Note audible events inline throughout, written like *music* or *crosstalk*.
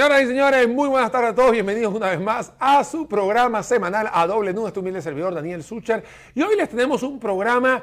Señoras y señores, muy buenas tardes a todos. Bienvenidos una vez más a su programa semanal a doble nudo. Este humilde servidor Daniel Sucher. Y hoy les tenemos un programa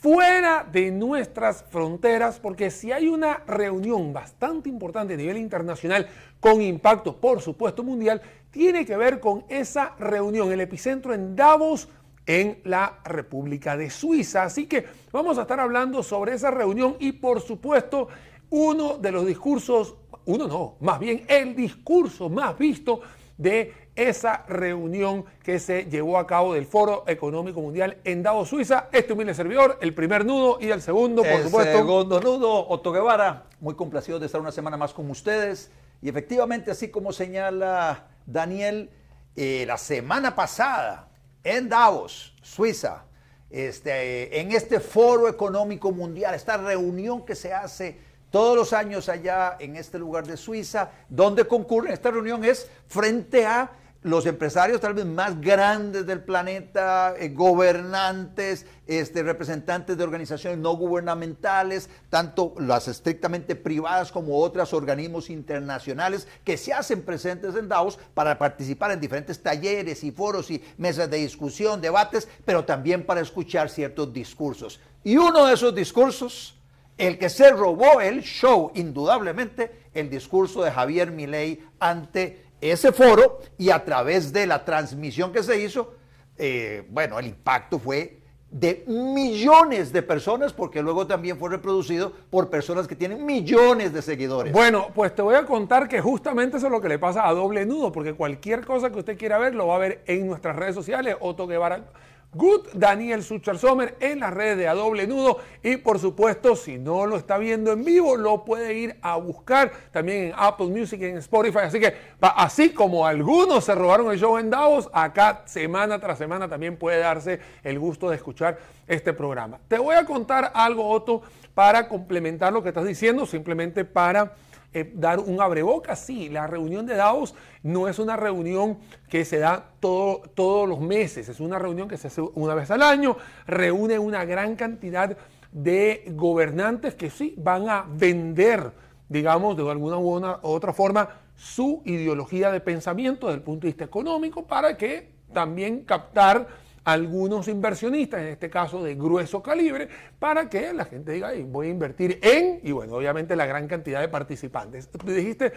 fuera de nuestras fronteras, porque si hay una reunión bastante importante a nivel internacional con impacto, por supuesto, mundial, tiene que ver con esa reunión, el epicentro en Davos, en la República de Suiza. Así que vamos a estar hablando sobre esa reunión y, por supuesto, uno de los discursos uno no, más bien el discurso más visto de esa reunión que se llevó a cabo del Foro Económico Mundial en Davos, Suiza. Este humilde servidor, el primer nudo y el segundo, por el supuesto. segundo nudo, Otto Guevara, muy complacido de estar una semana más con ustedes. Y efectivamente, así como señala Daniel, eh, la semana pasada en Davos, Suiza, este, en este Foro Económico Mundial, esta reunión que se hace todos los años allá en este lugar de Suiza, donde concurren, esta reunión es frente a los empresarios tal vez más grandes del planeta, eh, gobernantes, este, representantes de organizaciones no gubernamentales, tanto las estrictamente privadas como otros organismos internacionales que se hacen presentes en Davos para participar en diferentes talleres y foros y mesas de discusión, debates, pero también para escuchar ciertos discursos. Y uno de esos discursos el que se robó el show, indudablemente, el discurso de Javier Milei ante ese foro y a través de la transmisión que se hizo, eh, bueno, el impacto fue de millones de personas, porque luego también fue reproducido por personas que tienen millones de seguidores. Bueno, pues te voy a contar que justamente eso es lo que le pasa a doble nudo, porque cualquier cosa que usted quiera ver lo va a ver en nuestras redes sociales, Otto Guevara Good Daniel Sucher Sommer en las redes de A Doble Nudo. Y por supuesto, si no lo está viendo en vivo, lo puede ir a buscar también en Apple Music y en Spotify. Así que, así como algunos se robaron el show en Davos, acá semana tras semana también puede darse el gusto de escuchar este programa. Te voy a contar algo, Otto, para complementar lo que estás diciendo, simplemente para eh, dar un abreboca. Sí, la reunión de Davos no es una reunión que se da todo, todos los meses, es una reunión que se hace una vez al año, reúne una gran cantidad de gobernantes que sí van a vender, digamos, de alguna u otra forma, su ideología de pensamiento desde el punto de vista económico para que también captar algunos inversionistas, en este caso de grueso calibre, para que la gente diga, voy a invertir en, y bueno, obviamente la gran cantidad de participantes. Dijiste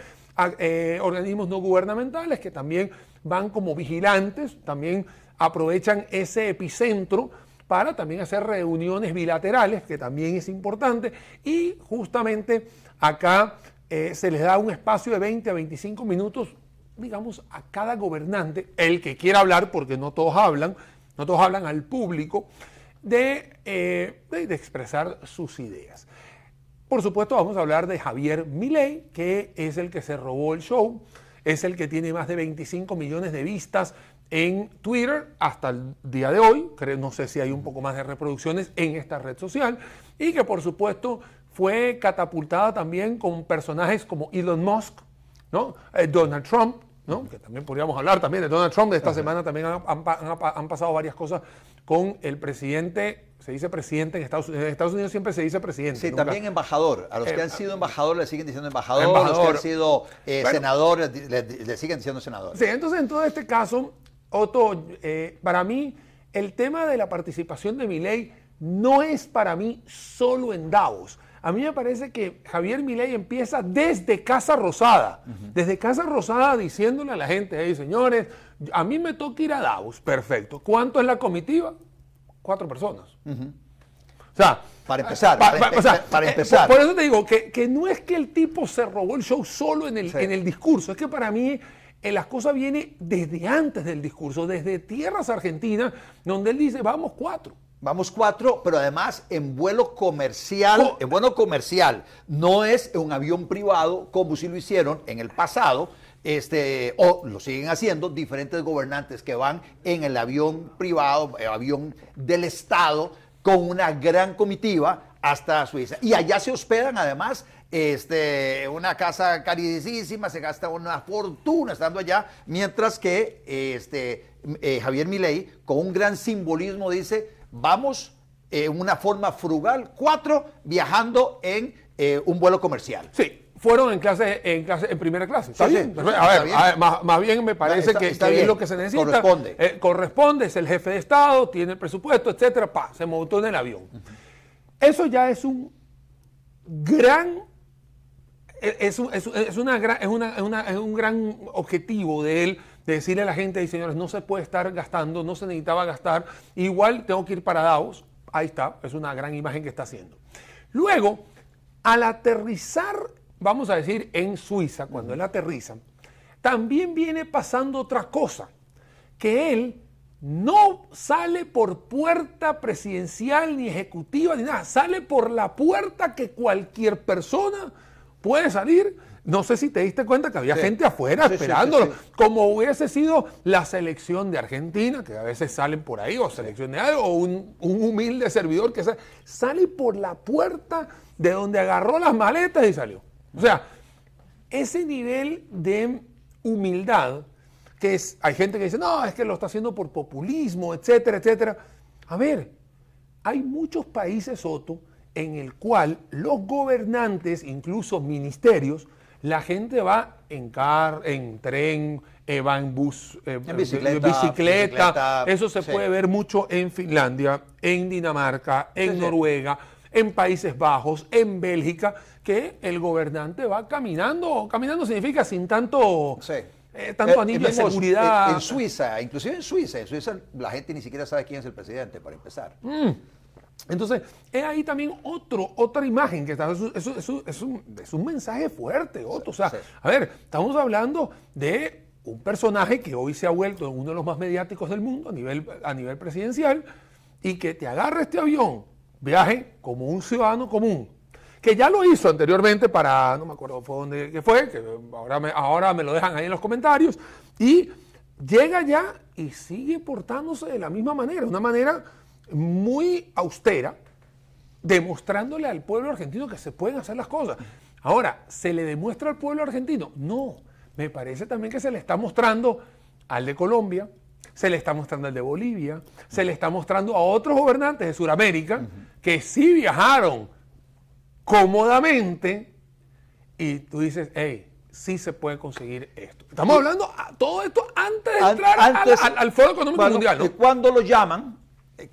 eh, organismos no gubernamentales que también van como vigilantes, también aprovechan ese epicentro para también hacer reuniones bilaterales, que también es importante, y justamente acá eh, se les da un espacio de 20 a 25 minutos digamos, a cada gobernante, el que quiera hablar, porque no todos hablan, no todos hablan al público, eh, de, expresar sus ideas. Por supuesto, vamos a hablar de Javier Milei, que es el que se robó el show, es el que tiene más de 25 millones de vistas en Twitter hasta el día de hoy, no sé si hay un poco más de reproducciones en esta red social, y que por supuesto fue catapultada también con personajes como Elon Musk, ¿no? Eh, Donald Trump, que también podríamos hablar también de Donald Trump. De esta semana también han, pasado varias cosas con el presidente, se dice presidente en Estados Unidos. En Estados Unidos siempre se dice presidente. Sí, también embajador. A los que han eh, sido embajadores le siguen diciendo embajador, a los que han sido eh, senadores le, siguen diciendo senador. Sí, entonces en todo este caso, Otto, eh, para mí el tema de la participación de mi ley no es para mí solo en Davos a mí me parece que Javier Milei empieza desde Casa Rosada, desde Casa Rosada diciéndole a la gente, hey señores, a mí me toca ir a Davos, perfecto. ¿Cuánto es la comitiva? Cuatro personas. O sea, para empezar, para, eh, empezar. Por, eso te digo que, no es que el tipo se robó el show solo en el, en el discurso, es que para mí eh, las cosas vienen desde antes del discurso, desde tierras argentinas, donde él dice, vamos cuatro. Vamos cuatro, pero además en vuelo comercial, oh. en vuelo comercial, no es un avión privado como si lo hicieron en el pasado, este, o lo siguen haciendo diferentes gobernantes que van en el avión privado, el avión del Estado, con una gran comitiva hasta Suiza. Y allá se hospedan además este, una casa carísima, se gasta una fortuna estando allá, mientras que este, eh, Javier Milei, con un gran simbolismo, dice, vamos en una forma frugal, cuatro viajando en eh, un vuelo comercial. Sí, fueron en clase, en clase, en primera clase. ¿Está Sí, bien? sí, a está ver, bien. a ver, más, más bien me parece Está- que, está que bien. es lo que se necesita. Corresponde. Eh, corresponde, es el jefe de Estado, tiene el presupuesto, etcétera, pa, se montó en el avión. Eso ya es un gran es, es es- es una es una- es una- es un gran objetivo de él de decirle a la gente, "Ey, señores, no se puede estar gastando, no se necesitaba gastar, igual tengo que ir para Davos. Ahí está, es una gran imagen que está haciendo. Luego, al aterrizar, vamos a decir, en Suiza, cuando él aterriza, también viene pasando otra cosa, que él no sale por puerta presidencial ni ejecutiva ni nada, sale por la puerta que cualquier persona puede salir. No sé si te diste cuenta que había Sí. gente afuera Sí, esperándolo, sí, como hubiese sido la selección de Argentina, que a veces salen por ahí, o selección de algo, o un, un humilde servidor que sa- sale por la puerta de donde agarró las maletas y salió. O sea, ese nivel de humildad, que es, hay gente que dice, no, es que lo está haciendo por populismo, etcétera, etcétera. A ver, hay muchos países, Soto, en el cual los gobernantes, incluso ministerios, la gente va en car, en tren, eh, va en bus, eh, En bicicleta, bicicleta. bicicleta, Eso se sí. puede ver mucho en Finlandia, en Dinamarca, en Sí, sí. Noruega, en Países Bajos, en Bélgica, que el gobernante va caminando. Caminando significa sin tanto, Sí. eh, tanto Eh, anillo de seguridad. En, en Suiza, inclusive en Suiza, en Suiza la gente ni siquiera sabe quién es el presidente, para empezar. Entonces, es ahí también otro, otra imagen que está, eso, eso- eso- es, un, es un mensaje fuerte, Otto. O sea, a ver, estamos hablando de un personaje que hoy se ha vuelto uno de los más mediáticos del mundo a nivel, a nivel presidencial y que te agarra este avión, viaje como un ciudadano común, que ya lo hizo anteriormente para, no me acuerdo fue dónde que fue, que ahora me, ahora me lo dejan ahí en los comentarios, y llega ya y sigue portándose de la misma manera, una manera muy austera, demostrándole al pueblo argentino que se pueden hacer las cosas. Ahora, ¿se le demuestra al pueblo argentino? No, me parece también que se le está mostrando al de Colombia, se le está mostrando al de Bolivia, se le está mostrando a otros gobernantes de Sudamérica que sí viajaron cómodamente y tú dices, hey, sí se puede conseguir esto. Estamos hablando a todo esto antes de entrar al- antes- al, al Foro Económico bueno, Mundial. ¿no? Cuando lo llaman,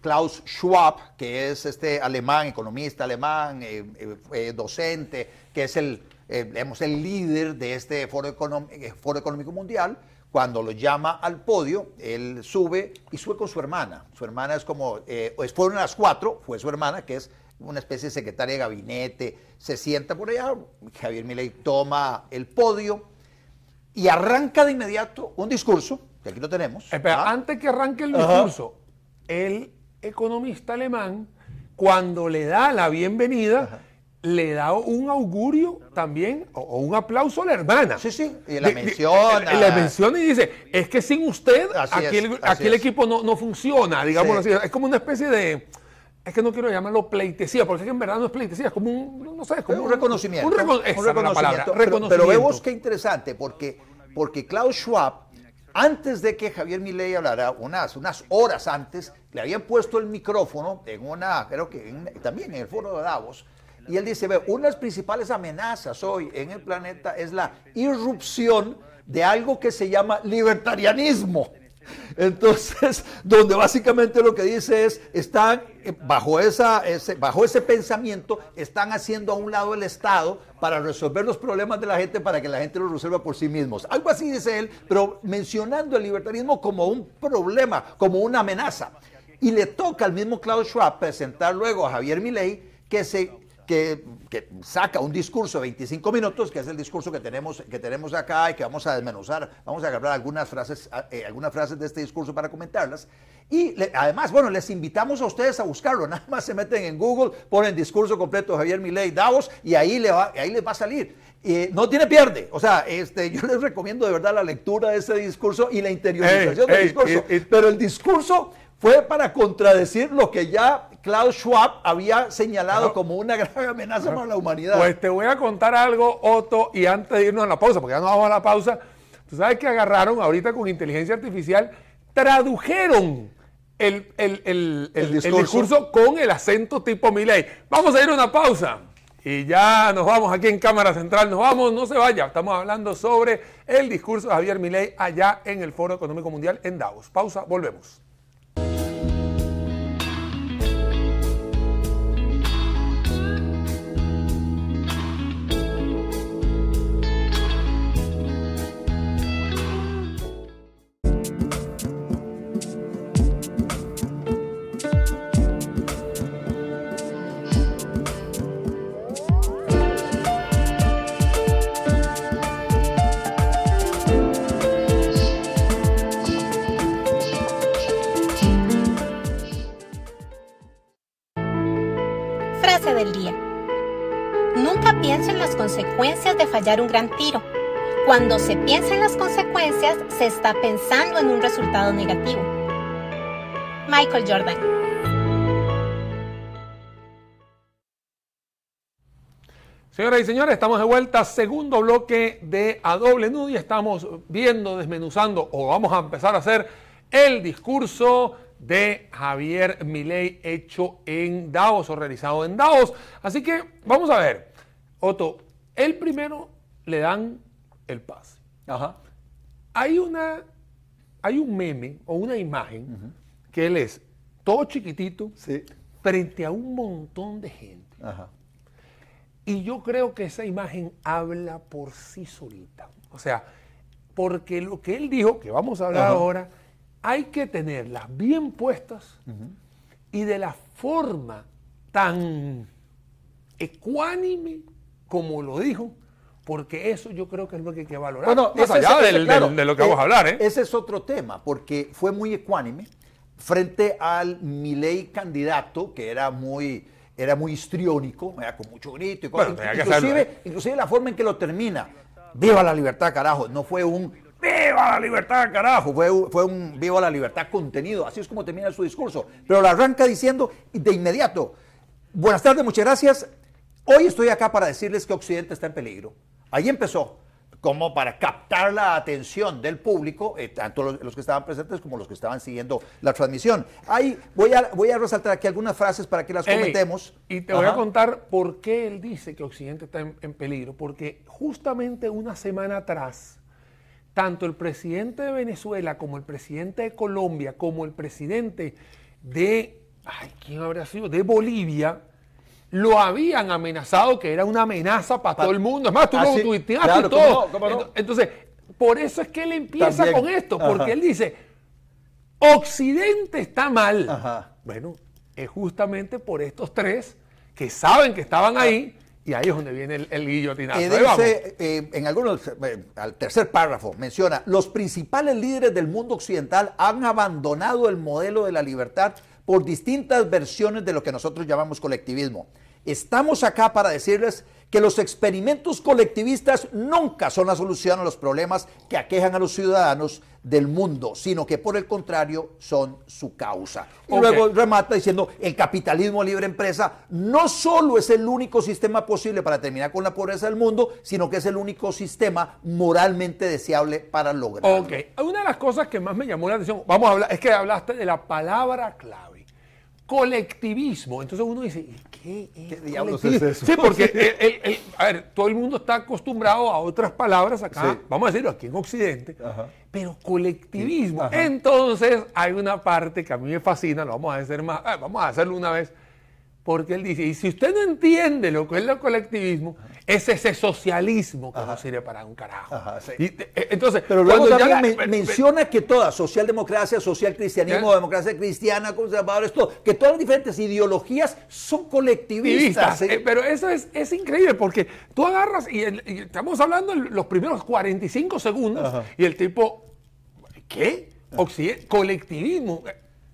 Klaus Schwab, que es este alemán, economista alemán, eh, eh, eh, docente, que es el, eh, digamos, el líder de este Foro, Econom- eh, Foro Económico Mundial, cuando lo llama al podio, él sube y sube con su hermana. Su hermana es como, eh, fueron las cuatro, fue su hermana, que es una especie de secretaria de gabinete, se sienta por allá, Javier Milei toma el podio y arranca de inmediato un discurso, que aquí lo tenemos. Espera, ¿ah? antes que arranque el Ajá. discurso, el economista alemán, cuando le da la bienvenida, le da un augurio también, o, un aplauso a la hermana. Sí, sí, y la De- de- menciona. La menciona y dice, es que sin usted, Así aquí, el, aquí equipo no, no funciona, digámoslo Sí. así. Es como una especie de... Es que no quiero llamarlo pleitesía, porque es que en verdad no es pleitesía, es como un, no sé, es como un reconocimiento. Un, recono- un esa es la palabra, reconocimiento. Pero- reconocimiento. Pero, vemos qué interesante, porque, porque Klaus Schwab, antes de que Javier Milei hablara, unas, unas horas antes, le habían puesto el micrófono en una, creo que también en el foro de Davos, y él dice, ve, una de las principales amenazas hoy en el planeta es la irrupción de algo que se llama libertarianismo. Entonces, *laughs* donde básicamente lo que dice es, están eh, bajo, esa, ese, bajo ese pensamiento, están haciendo a un lado el Estado para resolver los problemas de la gente, para que la gente los resuelva por sí mismos. Algo así dice él, pero mencionando el libertarismo como un problema, como una amenaza. Y le toca al mismo Klaus Schwab presentar luego a Javier Milei que se que, que saca un discurso de 25 minutos, que es el discurso que tenemos, que tenemos acá y que vamos a desmenuzar, vamos a agarrar algunas frases, eh, algunas frases de este discurso para comentarlas. Y le- además, bueno, les invitamos a ustedes a buscarlo, *laughs* nada más se meten en Google, ponen discurso completo de Javier Milei Davos y ahí, le va, ahí les va a salir. Eh, no tiene pierde, o sea, este, yo les recomiendo de verdad la lectura de ese discurso y la interiorización Ey, del ey, discurso. Pero el discurso fue para contradecir lo que ya Klaus Schwab había señalado como una *laughs* grave amenaza para la humanidad. Pues te voy a contar algo, Otto, y antes de irnos a la pausa, porque ya no vamos a la pausa, tú sabes que agarraron ahorita con inteligencia artificial, tradujeron el, el- el- el- discurso. discurso con el acento tipo Milei. Vamos a ir a una pausa Y ya nos vamos aquí en Cámara Central, nos vamos, no se vaya. Estamos hablando sobre el discurso de Javier Milei allá en el Foro Económico Mundial en Davos. Pausa, volvemos. Consecuencias de fallar un gran tiro. Cuando se piensa en las consecuencias, se está pensando en un resultado negativo. Michael Jordan. Señoras y señores, estamos de vuelta, segundo bloque de A Doble Nudo y estamos viendo, desmenuzando, o vamos a empezar a hacer el discurso de Javier Milei hecho en Davos o realizado en Davos. Así que vamos a ver, Otto, el primero le dan el pase. Ajá. Hay una, hay un meme o una imagen que él es todo chiquitito Sí. frente a un montón de gente. Ajá. Y yo creo que esa imagen habla por sí solita. O sea, porque lo que él dijo, que vamos a hablar Ajá. ahora, hay que tenerlas bien puestas y de la forma tan ecuánime como lo dijo, porque eso yo creo que es lo que hay que valorar. más ese- allá ese- del- claro, del- de lo que vamos a hablar, ¿eh? Ese es otro tema, porque fue muy ecuánime frente al Milei candidato, que era muy, era muy histriónico, era con mucho grito y cosas. Bueno, inclusive, ¿eh? inclusive la forma en que lo termina. Viva la libertad, carajo. No fue un viva la libertad, carajo. Fue, fue un viva la libertad contenido. Así es como termina su discurso. Pero lo arranca diciendo de inmediato. Buenas tardes, muchas gracias. Hoy estoy acá para decirles que Occidente está en peligro. Ahí empezó, como para captar la atención del público, eh, tanto los, los que estaban presentes como los que estaban siguiendo la transmisión. Ahí voy a, voy a resaltar aquí algunas frases para que las Ey, comentemos. y te voy a contar por qué él dice que Occidente está en, en peligro. Porque justamente una semana atrás, tanto el presidente de Venezuela como el presidente de Colombia, como el presidente de, ay, ¿quién habría sido? De Bolivia, lo habían amenazado que era una amenaza para Pa- todo el mundo. Es más, tú lo tuiteaste claro, y cómo todo. no, cómo no. Ento- Entonces, por eso es que él empieza También. con esto, porque Ajá. él dice, Occidente está mal. Ajá. Bueno, es justamente por estos tres que saben que estaban ahí y ahí es donde viene el, el guillotinazo. Dice, eh, en algunos, eh, al tercer párrafo, menciona, los principales líderes del mundo occidental han abandonado el modelo de la libertad por distintas versiones de lo que nosotros llamamos colectivismo. Estamos acá para decirles que los experimentos colectivistas nunca son la solución a los problemas que aquejan a los ciudadanos del mundo, sino que por el contrario son su causa. Y luego remata diciendo, el capitalismo libre empresa no solo es el único sistema posible para terminar con la pobreza del mundo, sino que es el único sistema moralmente deseable para lograrlo. Ok, una de las cosas que más me llamó la atención, vamos a hablar, es que hablaste de la palabra clave, colectivismo. Entonces uno dice, ¿y ¿qué, es ¿Qué diablos es eso? Sí, porque, *laughs* el- el- el- a ver, todo el mundo está acostumbrado a otras palabras acá, Sí. vamos a decirlo aquí en Occidente, Ajá. pero colectivismo. Entonces hay una parte que a mí me fascina, lo vamos a hacer más, ah, vamos a hacerlo una vez. Porque él dice, y si usted no entiende lo que es el colectivismo, es ese socialismo que no sirve para un carajo. Ajá, sí. Y, eh, entonces, Pero luego cuando ya men- menciona que todas, socialdemocracia, social cristianismo, democracia cristiana, conservadores, todo, que todas las diferentes ideologías son colectivistas. Eh, pero eso es, es increíble porque tú agarras y, el- y estamos hablando en los primeros 45 segundos y el tipo, ¿qué? Occiden- colectivismo.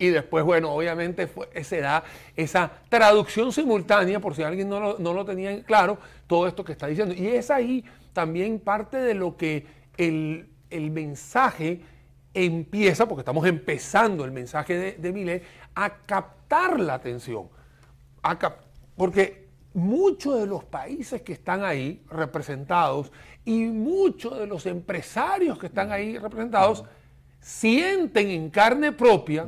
Y después, bueno, obviamente fue, se da esa traducción simultánea, por si alguien no lo, no lo tenía en claro, todo esto que está diciendo. Y es ahí también parte de lo que el, el mensaje empieza, porque estamos empezando el mensaje de, de Millet, a captar la atención. A cap- porque muchos de los países que están ahí representados y muchos de los empresarios que están ahí representados sienten en carne propia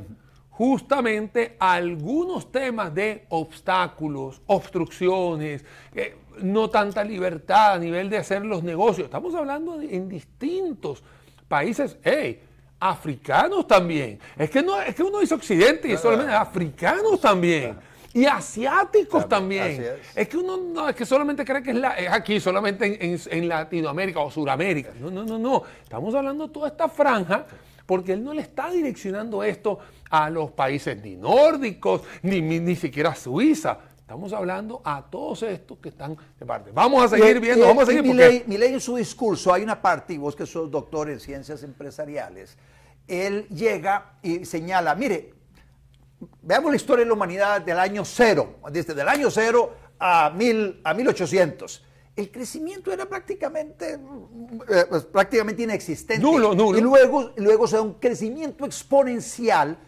justamente algunos temas de obstáculos, obstrucciones, eh, no tanta libertad a nivel de hacer los negocios. Estamos hablando en distintos países, hey, africanos también. Es que, no, es que uno dice occidente y solamente africanos también. Y asiáticos también. Es. que uno no, es que solamente cree que es, la, aquí, solamente en, Latinoamérica o Suramérica. No, no, no, no. Estamos hablando de toda esta franja porque él no le está direccionando esto a los países ni nórdicos, ni, ni, siquiera a Suiza. Estamos hablando a todos estos que están de parte. Vamos a seguir viendo, vamos a seguir. Mi ley, en su discurso hay una parte, y vos que sos doctor en ciencias empresariales, él llega y señala, mire, veamos la historia de la humanidad del año cero, desde el año cero a, mil, a 1800 el crecimiento era prácticamente, eh, pues, prácticamente inexistente. Nulo, nulo. Y luego, luego se da un crecimiento exponencial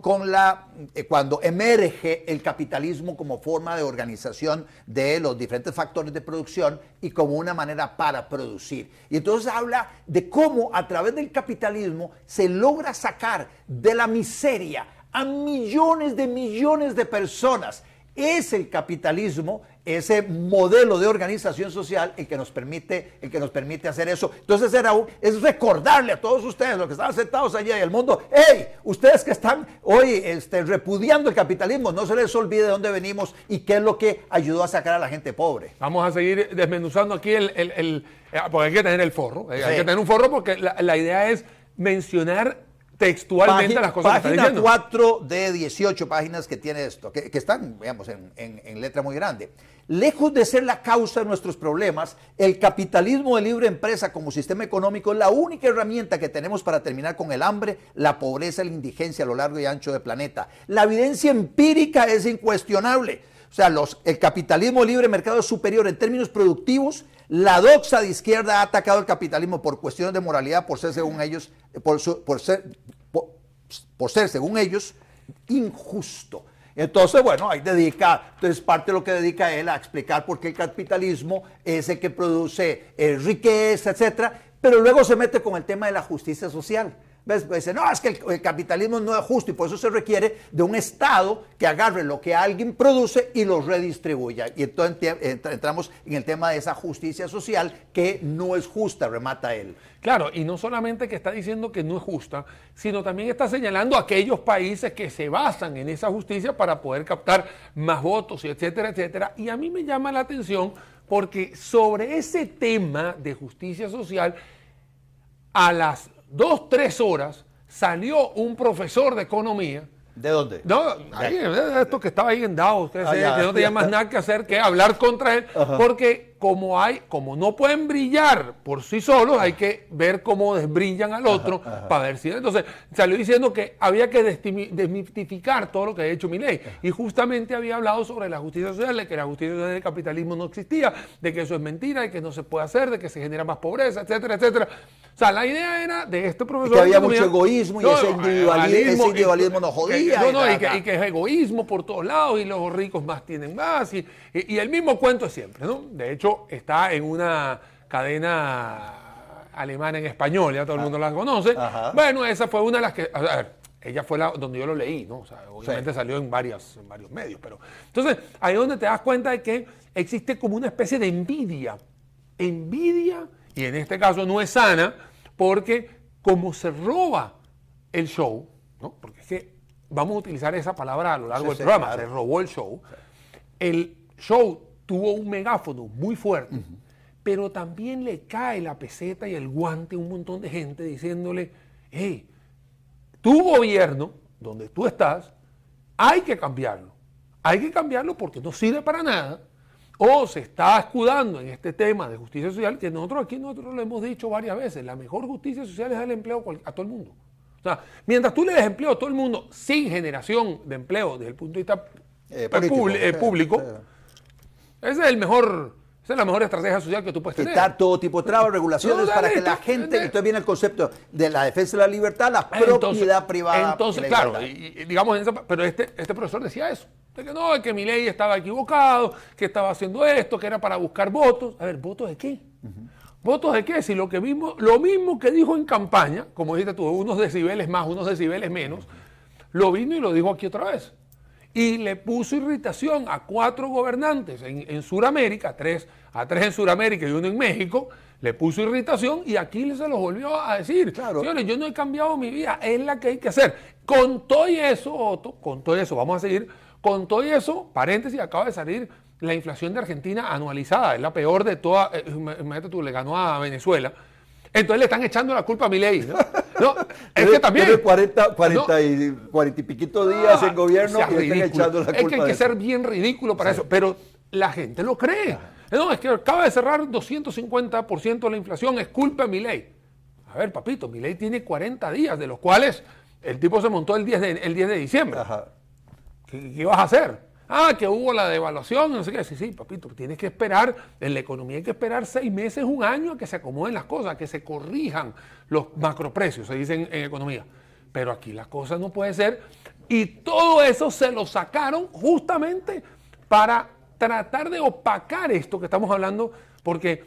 con, la, eh, cuando emerge el capitalismo como forma de organización de los diferentes factores de producción y como una manera para producir. Y entonces habla de cómo a través del capitalismo se logra sacar de la miseria a millones de millones de personas. Es el capitalismo, ese modelo de organización social el que nos permite, el que nos permite hacer eso. Entonces era es recordarle a todos ustedes, los que están sentados allá en el mundo, hey, ustedes que están hoy este, repudiando el capitalismo, no se les olvide de dónde venimos y qué es lo que ayudó a sacar a la gente pobre. Vamos a seguir desmenuzando aquí el, el, eh, porque hay que tener el forro, eh, hay que tener un forro porque la, la idea es mencionar textualmente las cosas que está 4 de 18 páginas que tiene esto, que, están, digamos, en, letra muy grande. Lejos de ser la causa de nuestros problemas, el capitalismo de libre empresa como sistema económico es la única herramienta que tenemos para terminar con el hambre, la pobreza y la indigencia a lo largo y ancho del planeta. La evidencia empírica es incuestionable. O sea, los, el capitalismo libre mercado es superior en términos productivos la doxa de izquierda ha atacado el capitalismo por cuestiones de moralidad, por ser, según ellos, por, por ser, por, ser, según ellos, injusto. Entonces, bueno, ahí dedica, entonces parte de lo que dedica él a explicar por qué el capitalismo es el que produce eh, riqueza, etcétera, pero luego se mete con el tema de la justicia social. Pues dice, no, es que el, capitalismo no es justo y por eso se requiere de un Estado que agarre lo que alguien produce y lo redistribuya. Y entonces entramos en el tema de esa justicia social que no es justa, remata él. Claro, y no solamente que está diciendo que no es justa, sino también está señalando aquellos países que se basan en esa justicia para poder captar más votos, etcétera, etcétera. Y a mí me llama la atención porque sobre ese tema de justicia social, a las dos, tres horas, salió un profesor de economía. ¿De dónde? No, ahí, esto que estaba ahí en Davos, que, ah, no tenía más nada que hacer que hablar contra él, porque como hay, como no pueden brillar por sí solos, hay que ver cómo desbrillan al otro para ver si. Entonces salió diciendo que había que desmitificar todo lo que ha hecho mi ley. Y justamente había hablado sobre la justicia social, de que la justicia social del capitalismo no existía, de que eso es mentira, de que no se puede hacer, de que se genera más pobreza, etcétera, etcétera. O sea, la idea era de este profesor. que había mucho egoísmo y ese individualismo, individualismo nos jodía. no, no, y, que, es egoísmo por todos lados y los ricos más tienen más. Y, y el mismo cuento siempre, ¿no? De hecho, está en una cadena alemana en español, ya todo el mundo la conoce. Bueno, esa fue una de las que, a ver, ella fue la donde yo lo leí, ¿no? O sea, obviamente salió en, varios, en varios medios, pero... Entonces, ahí es donde te das cuenta de que existe como una especie de envidia. Envidia, y en este caso no es sana, porque como se roba el show, ¿no? Porque es que vamos a utilizar esa palabra a lo largo del programa, se robó el show. El show tuvo un megáfono muy fuerte, pero también le cae la peseta y el guante a un montón de gente diciéndole, hey, tu gobierno, donde tú estás, hay que cambiarlo. Hay que cambiarlo porque no sirve para nada. O se está escudando en este tema de justicia social, que nosotros aquí nosotros lo hemos dicho varias veces, la mejor justicia social es el empleo a todo el mundo. O sea, mientras tú le des empleo a todo el mundo sin generación de empleo desde el punto de vista eh, eh, público esa es el mejor, esa es la mejor estrategia social que tú puedes tener. Quitar todo tipo de trabas, *laughs* regulaciones para que la gente, entonces viene el concepto de la defensa de la libertad, la propiedad privada. Entonces, claro, digamos, pero este, este profesor decía eso, de que no, que mi ley estaba equivocado, que estaba haciendo esto, que era para buscar votos. A ver, ¿votos de qué? ¿Votos de qué? Si lo que vimos, lo mismo que dijo en campaña, como dijiste tú, unos decibeles más, unos decibeles menos, lo vino y lo dijo aquí otra vez. Y le puso irritación a cuatro gobernantes en, en Sudamérica, tres, a tres en Sudamérica y uno en México, le puso irritación y aquí se lo volvió a decir. Claro. Señores, yo no he cambiado mi vida, es la que hay que hacer. Con todo y eso, Otto, con todo eso, vamos a seguir, con todo y eso, paréntesis, acaba de salir la inflación de Argentina anualizada, es la peor de toda, eh, imagínate tú, le ganó a Venezuela. Entonces le están echando la culpa a Milei. ¿no? No, es que también. Tiene 40, 40, y, 40 y piquito días Ah, en gobierno sea y le están ridículo. echando la culpa. Es que hay que ser bien ridículo para eso, pero la gente lo cree. No, es que acaba de cerrar 250% de la inflación, es culpa de Milei. A ver, papito, Milei tiene 40 días, de los cuales el tipo se montó el 10 de, el 10 de diciembre. Ajá. ¿Qué, qué vas a hacer? Ah, que hubo la devaluación, no sé qué. Sí, sí, papito, tienes que esperar, en la economía hay que esperar seis meses, un año a que se acomoden las cosas, a que se corrijan los macroprecios, se dice en, en economía. Pero aquí las cosas no puede ser. Y todo eso se lo sacaron justamente para tratar de opacar esto que estamos hablando, porque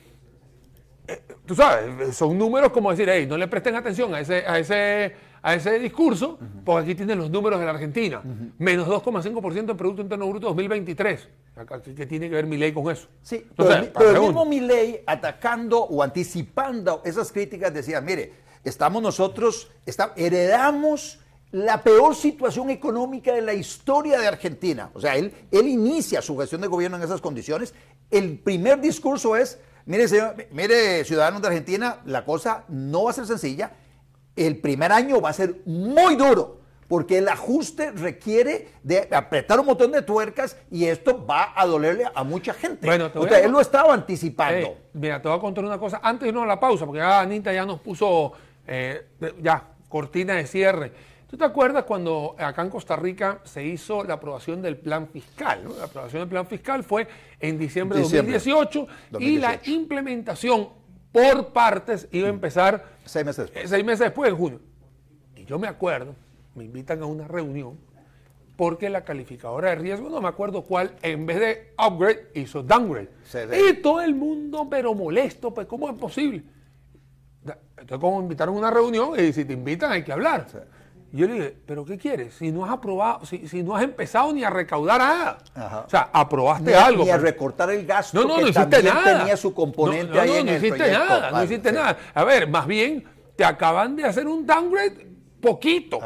eh, tú sabes, son números como decir, hey, no le presten atención a ese, a ese, a ese discurso, porque aquí tienen los números de la Argentina. Menos 2,5% en Producto Interno Bruto 2023. Acá, ¿Qué tiene que ver mi ley con eso? Sí, Entonces, pero, el- pero mismo Milei atacando o anticipando esas críticas decía, mire, estamos nosotros, está- heredamos la peor situación económica de la historia de Argentina. O sea, él, él inicia su gestión de gobierno en esas condiciones. El primer discurso es, mire, señor- mire, ciudadanos de Argentina, la cosa no va a ser sencilla. El primer año va a ser muy duro porque el ajuste requiere de apretar un montón de tuercas y esto va a dolerle a mucha gente. Bueno, te O voy sea, a- él lo estaba anticipando. Ey, mira, te voy a contar una cosa. Antes de irnos a la pausa, porque ya Anita ya nos puso eh, ya cortina de cierre. ¿Tú te acuerdas cuando acá en Costa Rica se hizo la aprobación del plan fiscal? ¿no? La aprobación del plan fiscal fue en diciembre de Diciembre 2018, y la 2018. implementación por partes iba a empezar Seis meses después. eh, seis meses después, en junio. Y yo me acuerdo, me invitan a una reunión porque la calificadora de riesgo, no me acuerdo cuál, en vez de upgrade, hizo downgrade. Y todo el mundo, pero molesto, pues ¿cómo es posible? Entonces, como invitaron a una reunión, y si te invitan hay que hablar. Y yo le dije, ¿pero qué quieres? Si no has aprobado, si, si no has empezado ni a recaudar nada. Ajá. O sea, aprobaste Ni, algo. ni a recortar el gasto no, no, que no hiciste nada. tenía su componente No, no, ahí en no el hiciste proyecto. nada, no hiciste sí. nada. A ver, más bien te acaban de hacer un downgrade poquito,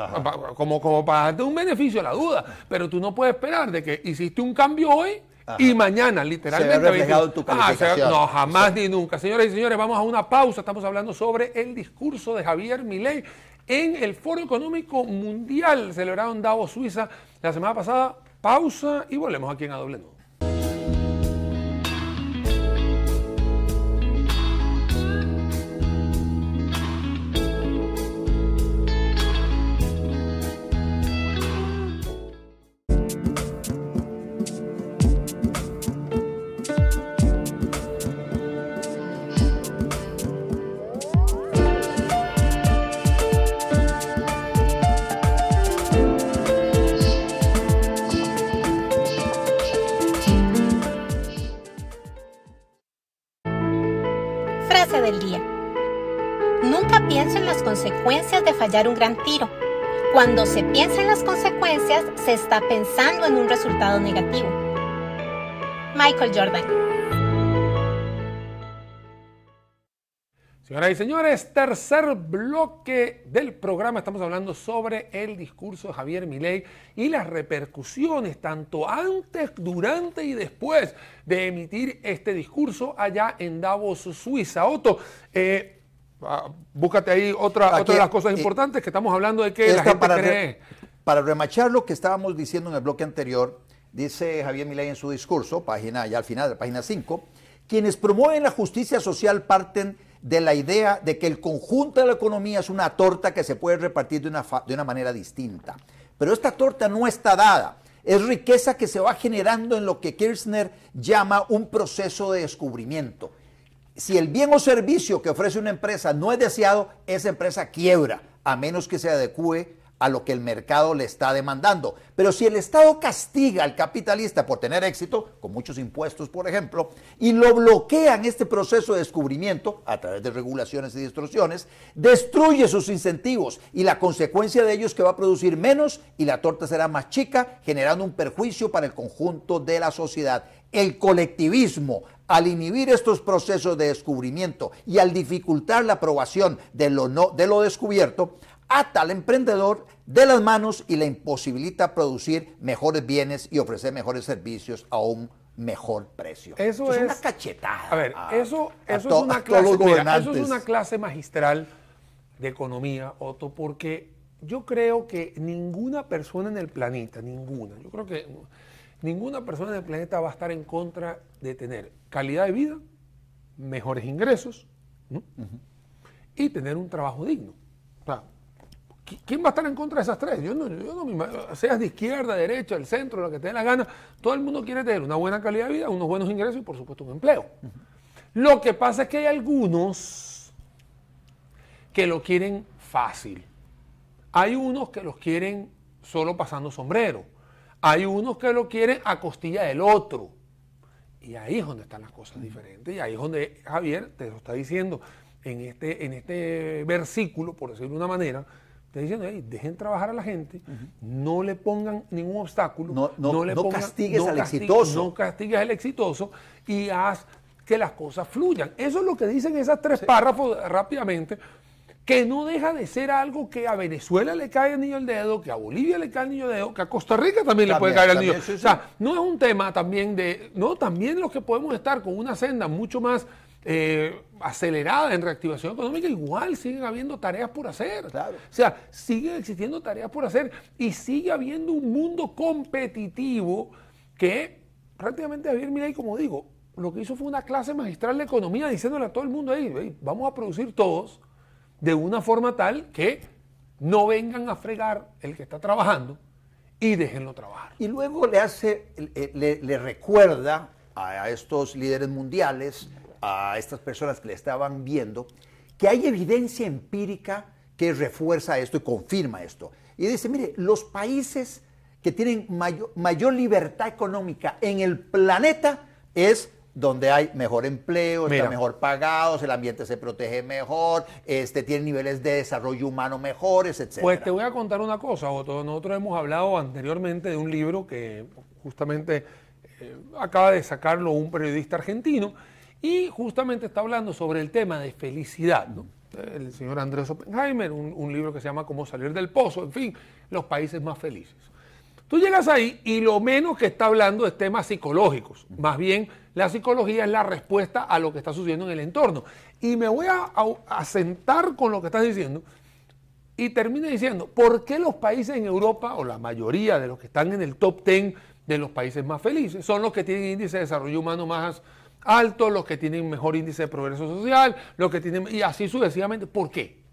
como, como para darte un beneficio a la duda, pero tú no puedes esperar de que hiciste un cambio hoy y mañana literalmente... Se ve reflejado en tu 20. Ah, no, jamás ni nunca. Señoras y señores, vamos a una pausa. Estamos hablando sobre el discurso de Javier Milei en el Foro Económico Mundial celebrado en Davos, Suiza, la semana pasada. Pausa y volvemos aquí en A fallar un gran tiro. Cuando se piensa en las consecuencias, se está pensando en un resultado negativo. Michael Jordan. Señoras y señores, tercer bloque del programa. Estamos hablando sobre el discurso de Javier Milei y las repercusiones tanto antes, durante y después de emitir este discurso allá en Davos, Suiza. Otto, eh, búscate ahí otra, Aquí, otra de las cosas importantes que estamos hablando de que la Esta, gente para, cree. para remachar lo que estábamos diciendo en el bloque anterior, dice Javier Milei en su discurso, página ya al final de página 5, quienes promueven la justicia social parten de la idea de que el conjunto de la economía es una torta que se puede repartir de una, de una manera distinta. Pero esta torta no está dada. Es riqueza que se va generando en lo que Kirchner llama un proceso de descubrimiento. Si el bien o servicio que ofrece una empresa no es deseado, esa empresa quiebra, a menos que se adecue a lo que el mercado le está demandando. Pero si el Estado castiga al capitalista por tener éxito, con muchos impuestos, por ejemplo, y lo bloquea en este proceso de descubrimiento, a través de regulaciones y distorsiones, destruye sus incentivos y la consecuencia de ello es que va a producir menos y la torta será más chica, generando un perjuicio para el conjunto de la sociedad. El colectivismo, al inhibir estos procesos de descubrimiento y al dificultar la aprobación de lo, no, de lo descubierto, ata al emprendedor de las manos y le imposibilita producir mejores bienes y ofrecer mejores servicios a un mejor precio. Eso, es, una cachetada. A ver, eso, eso, es una clase, mira, eso es una clase magistral de economía, Otto, porque yo creo que ninguna persona en el planeta, ninguna, yo creo que ninguna persona en el planeta va a estar en contra de tener calidad de vida, mejores ingresos y tener un trabajo digno. O sea, ¿Quién va a estar en contra de esas tres? Yo no, yo no me seas de izquierda, derecha, del centro, lo que te dé la gana. Todo el mundo quiere tener una buena calidad de vida, unos buenos ingresos y por supuesto un empleo. Lo que pasa es que hay algunos que lo quieren fácil. Hay unos que los quieren solo pasando sombrero. Hay unos que lo quieren a costilla del otro. Y ahí es donde están las cosas diferentes. Y ahí es donde Javier te lo está diciendo en este, en este versículo, por decirlo de una manera, Está diciendo, dejen trabajar a la gente, no le pongan ningún obstáculo, no, no, le castigues al exitoso. No castigues al exitoso y haz que las cosas fluyan. Eso es lo que dicen esas tres párrafos rápidamente, que no deja de ser algo que a Venezuela le cae el niño al dedo, que a Bolivia le cae el niño al dedo, que a Costa Rica también, le puede caer el niño. o sea, no es un tema también de, no, también los que podemos estar con una senda mucho más eh, acelerada en reactivación económica, igual siguen habiendo tareas por hacer. O sea, siguen existiendo tareas por hacer y sigue habiendo un mundo competitivo que prácticamente Javier Milei, como digo, lo que hizo fue una clase magistral de economía diciéndole a todo el mundo ahí, vamos a producir todos de una forma tal que no vengan a fregar el que está trabajando y déjenlo trabajar. Y luego le hace, le, recuerda a estos líderes mundiales a estas personas que le estaban viendo que hay evidencia empírica que refuerza esto y confirma esto. Y dice, mire, los países que tienen mayor, libertad económica en el planeta es donde hay mejor empleo, están mejor pagados, el ambiente se protege mejor, este, tienen niveles de desarrollo humano mejores, etc. Pues te voy a contar una cosa, Otto. Nosotros hemos hablado anteriormente de un libro que justamente eh, acaba de sacarlo un periodista argentino, y justamente está hablando sobre el tema de felicidad. El señor Andrés Oppenheimer, un, libro que se llama Cómo salir del pozo, en fin, los países más felices. Tú llegas ahí y lo menos que está hablando es temas psicológicos. Más bien, la psicología es la respuesta a lo que está sucediendo en el entorno. Y me voy a, a sentar con lo que estás diciendo y termina diciendo, ¿por qué los países en Europa, o la mayoría de los que están en el top 10 de los países más felices, son los que tienen índice de desarrollo humano más altos, los que tienen mejor índice de progreso social, los que tienen, y así sucesivamente. ¿Por qué?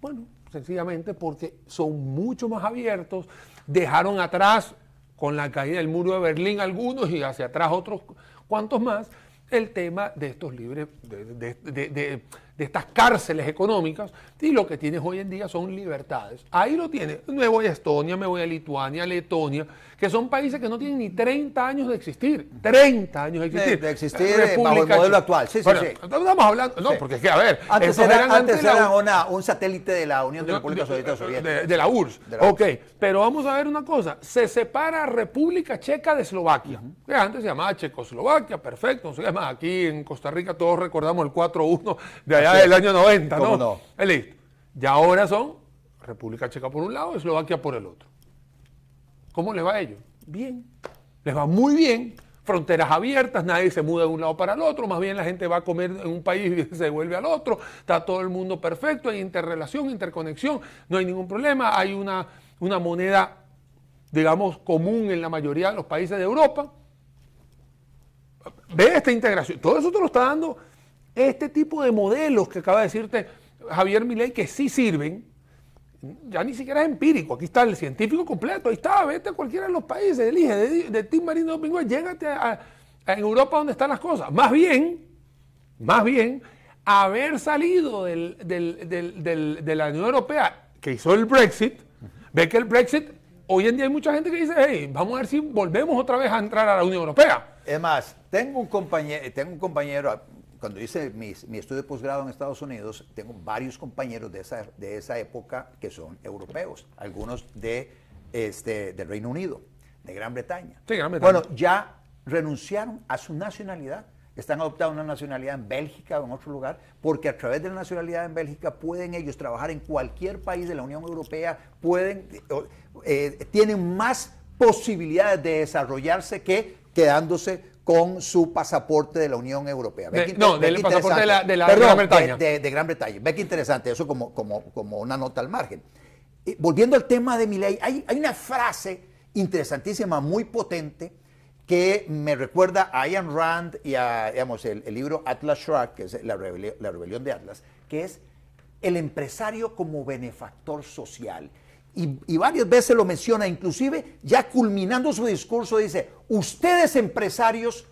Bueno, sencillamente porque son mucho más abiertos, dejaron atrás con la caída del muro de Berlín algunos y hacia atrás otros cuantos más, el tema de estos libres, de, de estas cárceles económicas y lo que tienes hoy en día son libertades. Ahí lo tienes. Me voy a Estonia, me voy a Lituania, Letonia, que son países que no tienen ni 30 años de existir. 30 años de existir. De, existir bajo el modelo actual. Sí, sí, sí. Estamos hablando, no, porque es que, a ver, antes, eran, antes una, un satélite de la Unión de, Repúblicas Soviéticas. De, la URSS. ok, pero vamos a ver una cosa. Se separa República Checa de Eslovaquia. que antes se llamaba Checoslovaquia, perfecto. Se llama aquí en Costa Rica, todos recordamos el 4-1 de allá del año 90, ¿no? no? Es listo. Ya ahora son República Checa por un lado, Eslovaquia por el otro. ¿Cómo les va a ellos? Bien. Les va muy bien. Fronteras abiertas, nadie se muda de un lado para el otro, más bien la gente va a comer en un país y *laughs* se vuelve al otro, está todo el mundo perfecto, hay interrelación, interconexión, no hay ningún problema, hay una, una moneda, digamos, común en la mayoría de los países de Europa. Ve esta integración, todo eso te lo está dando este tipo de modelos que acaba de decirte Javier Milei que sí sirven, ya ni siquiera es empírico. Aquí está el científico completo. Ahí está, vete a cualquiera de los países, elige de, de Tim Marino Pingüe, llégate a, Europa donde están las cosas. Más bien, más bien, haber salido de la Unión Europea, que hizo el Brexit, ve que el Brexit, hoy en día hay mucha gente que dice, hey, vamos a ver si volvemos otra vez a entrar a la Unión Europea. Es más, tengo un compañero, tengo un compañero cuando hice mi, estudio de posgrado en Estados Unidos, tengo varios compañeros de esa, de esa época que son europeos, algunos de, este, del Reino Unido, de Gran Bretaña. Sí, Gran Bretaña. Bueno, ya renunciaron a su nacionalidad están adoptando una nacionalidad en Bélgica o en otro lugar, porque a través de la nacionalidad en Bélgica pueden ellos trabajar en cualquier país de la Unión Europea, pueden, eh, tienen más posibilidades de desarrollarse que quedándose con su pasaporte de la Unión Europea. no, del pasaporte de la, Gran Bretaña. De, Gran Bretaña. Ve que interesante, eso como, como, como una nota al margen. volviendo al tema de mi ley, hay, hay una frase interesantísima, muy potente, que me recuerda a Ian Rand y a digamos, el, libro Atlas Shrugged, que es la, rebelión, de Atlas, que es el empresario como benefactor social. Y, y, varias veces lo menciona, inclusive ya culminando su discurso dice, ustedes empresarios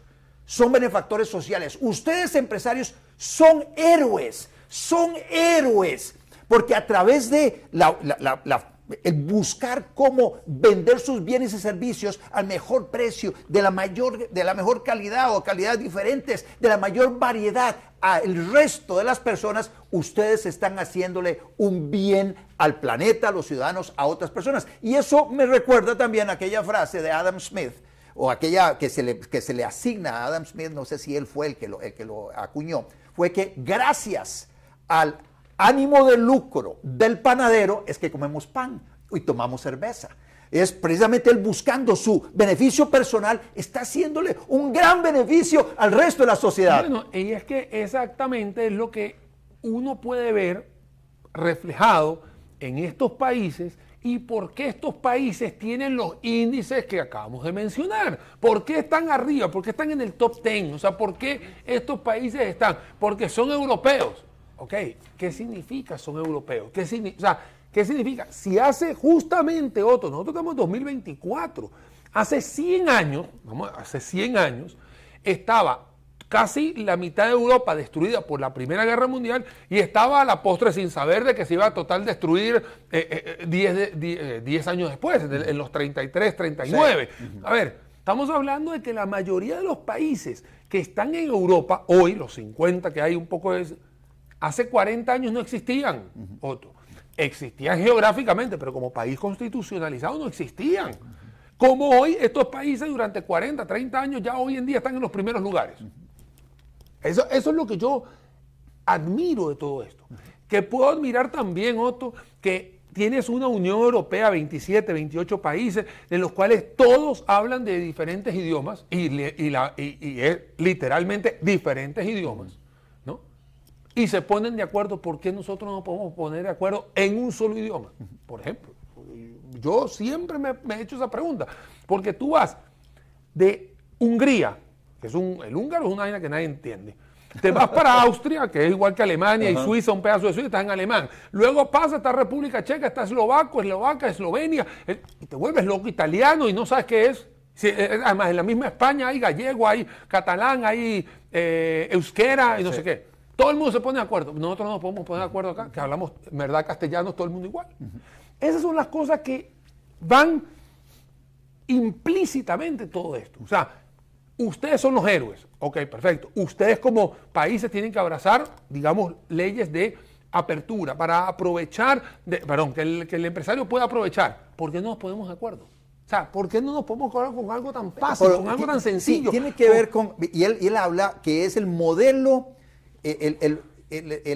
son benefactores sociales, ustedes empresarios son héroes, son héroes, porque a través de la, la, la el buscar cómo vender sus bienes y servicios al mejor precio, de la, mayor, de la mejor calidad o calidades diferentes, de la mayor variedad al resto de las personas, ustedes están haciéndole un bien al planeta, a los ciudadanos, a otras personas. Y eso me recuerda también aquella frase de Adam Smith, o aquella que se le, que se le asigna a Adam Smith, no sé si él fue el que lo, el que lo acuñó, fue que gracias al ánimo de lucro del panadero es que comemos pan y tomamos cerveza. Es precisamente él buscando su beneficio personal, está haciéndole un gran beneficio al resto de la sociedad. Bueno, y es que exactamente es lo que uno puede ver reflejado en estos países y por qué estos países tienen los índices que acabamos de mencionar. ¿Por qué están arriba? ¿Por qué están en el top 10? O sea, ¿por qué estos países están? Porque son europeos. ¿Ok? ¿Qué significa son europeos? ¿Qué, significa? ¿Qué significa? Si hace justamente otro, nosotros estamos en 2024, hace 100 años, vamos, hace 100 años, estaba casi la mitad de Europa destruida por la Primera Guerra Mundial y estaba a la postre sin saber de que se iba a total destruir 10 eh, eh, años después, en, los 33, 39. A ver, estamos hablando de que la mayoría de los países que están en Europa, hoy, los 50 que hay un poco de Hace 40 años no existían, Otto. Existían geográficamente, pero como país constitucionalizado no existían. Como hoy estos países durante 40, 30 años ya hoy en día están en los primeros lugares. Eso, eso es lo que yo admiro de todo esto. Que puedo admirar también, Otto, que tienes una Unión Europea, 27, 28 países, en los cuales todos hablan de diferentes idiomas y, y es literalmente diferentes idiomas y se ponen de acuerdo, ¿por qué nosotros no podemos poner de acuerdo en un solo idioma? Por ejemplo, yo siempre me, he hecho esa pregunta, porque tú vas de Hungría, que es un, el húngaro es una vaina que nadie entiende, te vas para *laughs* Austria, que es igual que Alemania y Suiza, un pedazo de Suiza, estás en alemán. Luego pasa esta República Checa, está eslovaco, eslovaca, Eslovenia, eh, y te vuelves loco italiano y no sabes qué es. Eh, eh, además, en la misma España hay gallego, hay catalán, hay euskera y no sé qué. Todo el mundo se pone de acuerdo. Nosotros no nos podemos poner de acuerdo acá, que hablamos verdad castellano, todo el mundo igual. Esas son las cosas que van implícitamente todo esto. O sea, ustedes son los héroes. Ok, perfecto. Ustedes como países tienen que abrazar, digamos, leyes de apertura para aprovechar, perdón, que el, empresario pueda aprovechar. ¿Por qué no nos ponemos de acuerdo? O sea, ¿por qué no nos podemos acordar con algo tan fácil, con algo tan sencillo? tiene que ver con, y él, y él habla que es el modelo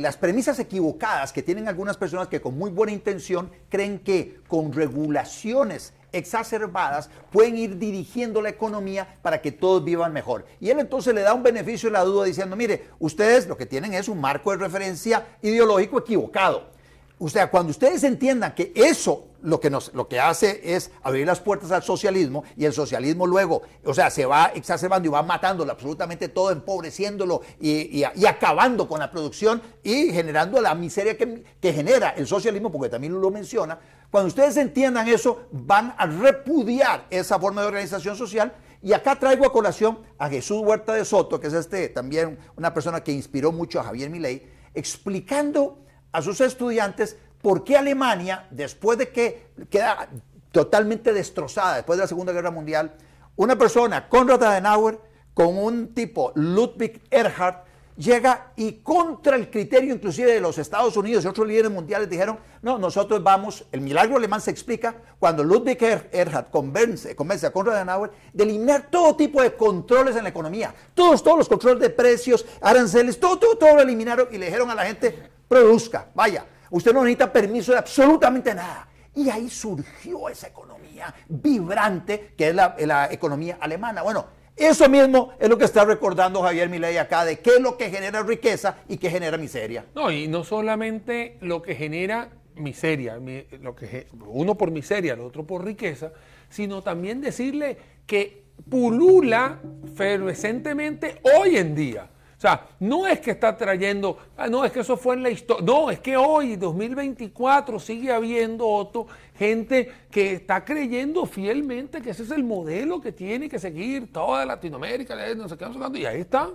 las premisas equivocadas que tienen algunas personas que con muy buena intención creen que con regulaciones exacerbadas pueden ir dirigiendo la economía para que todos vivan mejor. Y él entonces le da un beneficio de la duda diciendo, mire, ustedes lo que tienen es un marco de referencia ideológico equivocado. O sea, cuando ustedes entiendan que eso lo que, nos, lo que hace es abrir las puertas al socialismo y el socialismo luego, o sea, se va exacerbando y va matándolo absolutamente todo, empobreciéndolo y, acabando con la producción y generando la miseria que, que, genera el socialismo, porque también lo menciona. Cuando ustedes entiendan eso, van a repudiar esa forma de organización social. Y acá traigo a colación a Jesús Huerta de Soto, que es este también una persona que inspiró mucho a Javier Milei, explicando a sus estudiantes ¿por qué Alemania, después de que queda totalmente destrozada, después de la Segunda Guerra Mundial, una persona, Konrad Adenauer, con un tipo, Ludwig Erhard, llega y contra el criterio inclusive de los Estados Unidos y otros líderes mundiales dijeron, no, nosotros vamos, el milagro alemán se explica cuando Ludwig er-, Erhard convence, convence a Konrad Adenauer de eliminar todo tipo de controles en la economía, todos, todos los controles de precios, aranceles, todo, todo, todo lo eliminaron y le dijeron a la gente, produzca, vaya, usted no necesita permiso de absolutamente nada. Y ahí surgió esa economía vibrante que es la, economía alemana. Bueno, eso mismo es lo que está recordando Javier Milei acá, de qué es lo que genera riqueza y qué genera miseria. No, y no solamente lo que genera miseria, lo que, uno por miseria, el otro por riqueza, sino también decirle que pulula fervescentemente hoy en día o sea, no es que está trayendo, ah, no es que eso fue en la historia, no, es que hoy, 2024, sigue habiendo otro, gente que está creyendo fielmente que ese es el modelo que tiene que seguir toda Latinoamérica, no sé qué, y ahí está,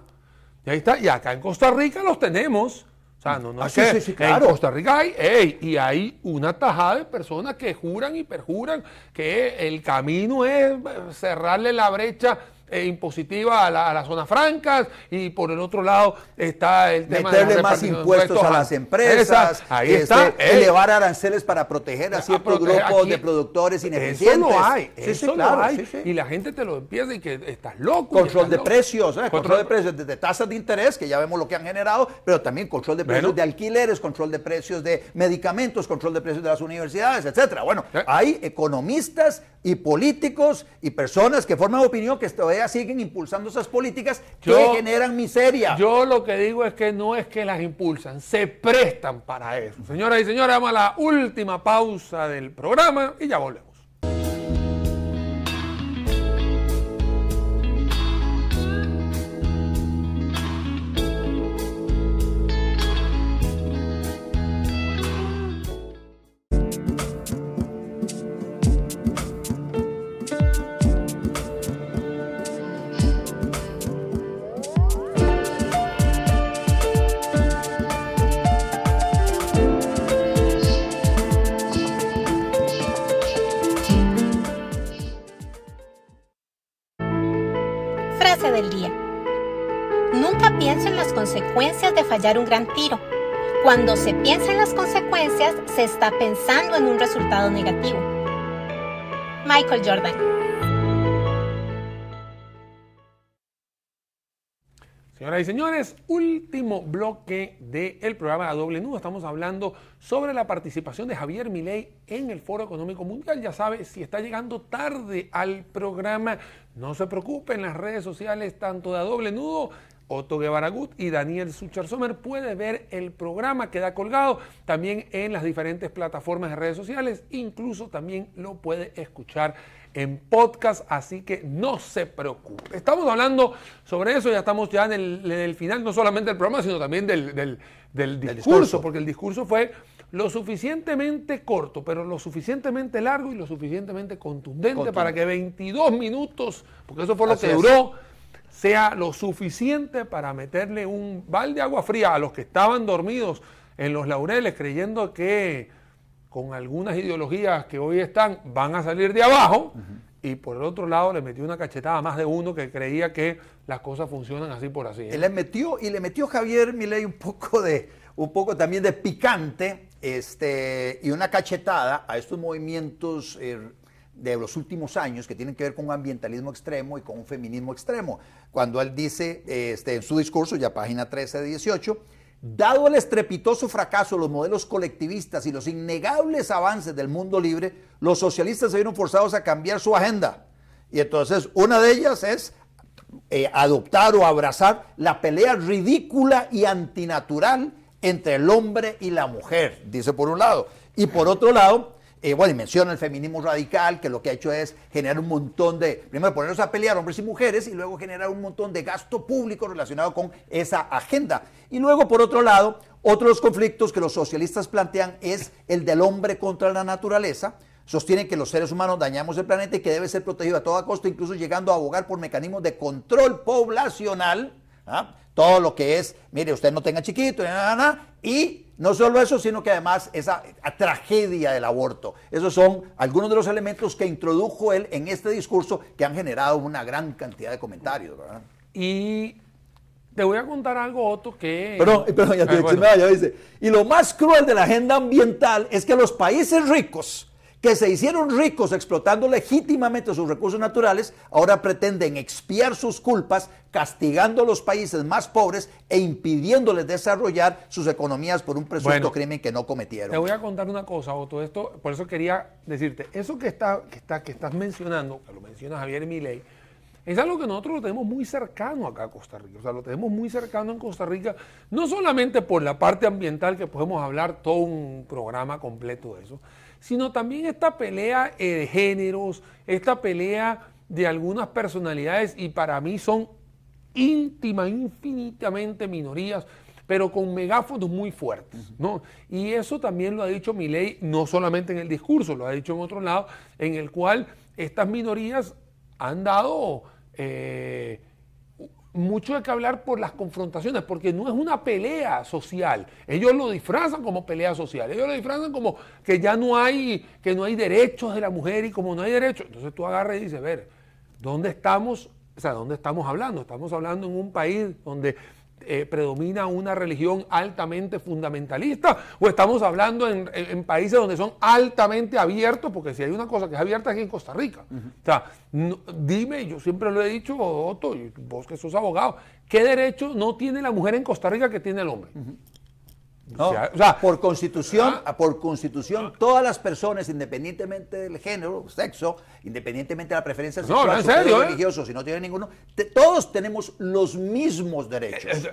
y ahí está, y acá en Costa Rica los tenemos. O sea, no, no ah, es que en Costa Rica hay, y hay una tajada de personas que juran y perjuran que el camino es cerrarle la brecha eh, impositiva a, las zonas francas y por el otro lado está el tema de más impuestos a las empresas, ahí este, está, eh. elevar aranceles para proteger a ciertos grupos de productores ineficientes. Eso lo hay, eso lo hay. y la gente te lo empieza y que estás loco. Control de precios, ¿eh? control, de precios de tasas de interés, que ya vemos lo que han generado, pero también control de precios de alquileres, control de precios de medicamentos, control de precios de las universidades, etcétera. Bueno, hay economistas y políticos y personas que forman opinión que todavía siguen impulsando esas políticas que generan miseria. Yo lo que digo es que no es que las impulsan, se prestan para eso. Señoras y señores, vamos a la última pausa del programa y ya volvemos. Consecuencias de fallar un gran tiro. Cuando se piensa en las consecuencias, se está pensando en un resultado negativo. Michael Jordan. Señoras y señores, último bloque del programa A Doble Nudo. Estamos hablando sobre la participación de Javier Milei en el Foro Económico Mundial. Ya sabe, si está llegando tarde al programa, no se preocupe, en las redes sociales, tanto de A Doble Nudo, Otto Guevara Gut y Daniel Suchar Sommer. Puede ver el programa, queda colgado también en las diferentes plataformas de redes sociales, incluso también lo puede escuchar en podcast, así que no se preocupe. Estamos hablando sobre eso, ya estamos ya en el, final, no solamente del programa, sino también del, discurso, porque el discurso fue lo suficientemente corto, pero lo suficientemente largo y lo suficientemente contundente para que 22 minutos, porque eso fue lo que duró sea lo suficiente para meterle un balde de agua fría a los que estaban dormidos en los laureles creyendo que con algunas ideologías que hoy están van a salir de abajo y por el otro lado le metió una cachetada a más de uno que creía que las cosas funcionan así por así. ¿eh? Le metió y le metió Javier Milei un poco de un poco también de picante este y una cachetada a estos movimientos eh, de los últimos años que tienen que ver con un ambientalismo extremo y con un feminismo extremo. Cuando él dice este, en su discurso, ya página 13 de 18, dado el estrepitoso fracaso de los modelos colectivistas y los innegables avances del mundo libre, los socialistas se vieron forzados a cambiar su agenda. Y entonces una de ellas es eh, adoptar o abrazar la pelea ridícula y antinatural entre el hombre y la mujer, dice por un lado. Y por otro lado, eh, bueno, y menciona el feminismo radical, que lo que ha hecho es generar un montón de, primero ponernos a pelear hombres y mujeres, y luego generar un montón de gasto público relacionado con esa agenda. Y luego, por otro lado, otro de los conflictos que los socialistas plantean es el del hombre contra la naturaleza. Sostienen que los seres humanos dañamos el planeta y que debe ser protegido a toda costa, incluso llegando a abogar por mecanismos de control poblacional. ¿ah? Todo lo que es, mire, usted no tenga chiquito, y no solo eso, sino que además esa tragedia del aborto. Esos son algunos de los elementos que introdujo él en este discurso que han generado una gran cantidad de comentarios. ¿verdad? Y te voy a contar algo, Otto, que... Perdón, perdón, ya, Ah, te- bueno. se me vaya, dice. Y lo más cruel de la agenda ambiental es que los países ricos, que se hicieron ricos explotando legítimamente sus recursos naturales, ahora pretenden expiar sus culpas castigando a los países más pobres e impidiéndoles desarrollar sus economías por un presunto Bueno, crimen que no cometieron. Te voy a contar una cosa, Otto. Esto, por eso quería decirte, eso que, está, que, está, que estás mencionando, que lo menciona Javier Milei, es algo que nosotros lo tenemos muy cercano acá a Costa Rica. O sea, lo tenemos muy cercano en Costa Rica, no solamente por la parte ambiental, que podemos hablar todo un programa completo de eso, sino también esta pelea eh, de géneros, esta pelea de algunas personalidades, y para mí son íntima, infinitamente minorías, pero con megáfonos muy fuertes, ¿no? Y eso también lo ha dicho Milei, no solamente en el discurso, lo ha dicho en otro lado, en el cual estas minorías han dado eh, mucho de que hablar por las confrontaciones, porque no es una pelea social. Ellos lo disfrazan como pelea social. Ellos lo disfrazan como que ya no hay, que no hay derechos de la mujer y como no hay derechos. Entonces tú agarras y dices, ver, ¿dónde estamos? O sea, ¿dónde estamos hablando? Estamos hablando en un país donde eh, predomina una religión altamente fundamentalista o estamos hablando en, en- en países donde son altamente abiertos, porque si hay una cosa que es abierta aquí en Costa Rica. O sea, no- dime, yo siempre lo he dicho, Otto, vos que sos abogado, ¿qué derecho no tiene la mujer en Costa Rica que tiene el hombre? Sea, o sea, por constitución, ah. por constitución, todas las personas, independientemente del género, sexo, independientemente de la preferencia No, sexual, no, en serio, ¿eh? religioso, si no tiene ninguno, te- todos tenemos los mismos derechos.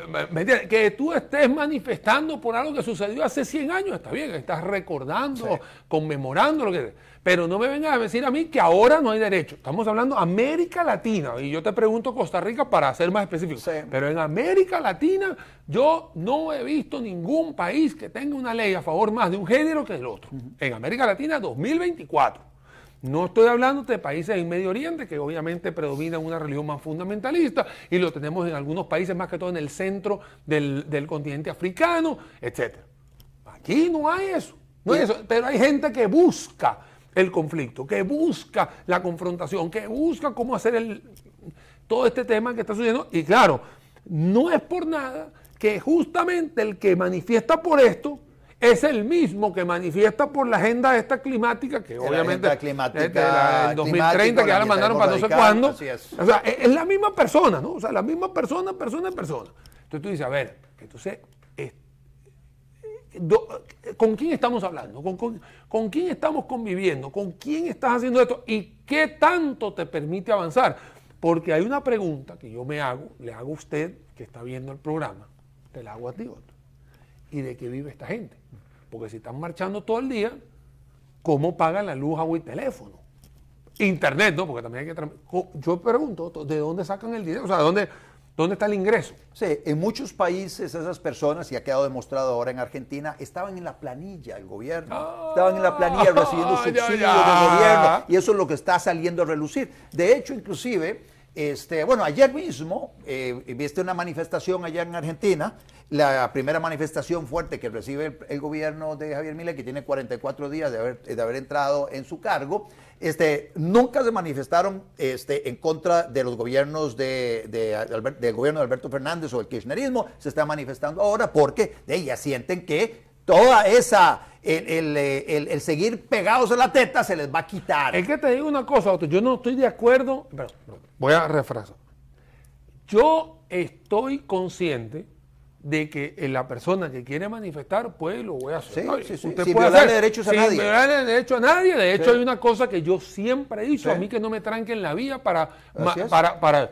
Que tú estés manifestando por algo que sucedió hace 100 años, está bien, estás recordando, conmemorando lo que... Pero no me vengas a decir a mí que ahora no hay derecho. Estamos hablando América Latina, y yo te pregunto Costa Rica para ser más específico. Sí. Pero en América Latina yo no he visto ningún país que tenga una ley a favor más de un género que del otro. En América Latina 2024. No estoy hablando de países en Medio Oriente, que obviamente predomina una religión más fundamentalista, y lo tenemos en algunos países, más que todo en el centro del, del continente africano, etc. Aquí no hay eso, no hay eso, pero hay gente que busca el conflicto, que busca la confrontación, que busca cómo hacer el, todo este tema que está sucediendo. Y claro, no es por nada que justamente el que manifiesta por esto es el mismo que manifiesta por la agenda esta climática, que la obviamente agenda climática, es de la- del 2030, climático, que ya la mandaron para no sé cuándo. O sea, es, la misma persona, ¿no? O sea, la misma persona, persona, persona. Entonces tú dices, a ver, entonces, ¿con quién estamos hablando? ¿Con, con, con quién estamos conviviendo? ¿Con quién estás haciendo esto? ¿Y qué tanto te permite avanzar? Porque hay una pregunta que yo me hago, le hago a usted que está viendo el programa, te la hago a ti, Otto. ¿Y de qué vive esta gente? Porque si están marchando todo el día, ¿cómo pagan la luz, agua y teléfono? Internet, ¿no? Porque también hay que... Yo pregunto, ¿de dónde sacan el dinero? O sea, ¿dónde, dónde está el ingreso? Sí, en muchos países esas personas, y ha quedado demostrado ahora en Argentina, estaban en la planilla del gobierno. Ah, estaban en la planilla recibiendo ya, subsidios del gobierno. Y eso es lo que está saliendo a relucir. De hecho, inclusive, este, bueno, ayer mismo, eh, viste una manifestación allá en Argentina, la primera manifestación fuerte que recibe el, el gobierno de Javier Milei, que tiene 44 días de haber, de haber entrado en su cargo, este, nunca se manifestaron este, en contra de los gobiernos de, de Albert- del gobierno de Alberto Fernández o el kirchnerismo, se está manifestando ahora porque de ellas sienten que toda esa, el, el, el- el seguir pegados a la teta se les va a quitar. Es que te digo una cosa, Otto, yo no estoy de acuerdo, perdón, voy a refrasar. Yo estoy consciente de que eh, la persona que quiere manifestar, pues lo voy a hacer. Sí, sí, sí, usted sin puede hacer, derechos a sin nadie. derecho a nadie. De hecho, Sí. hay una cosa que yo siempre he dicho, Sí. a mí que no me tranquen la vía para... ma- para, para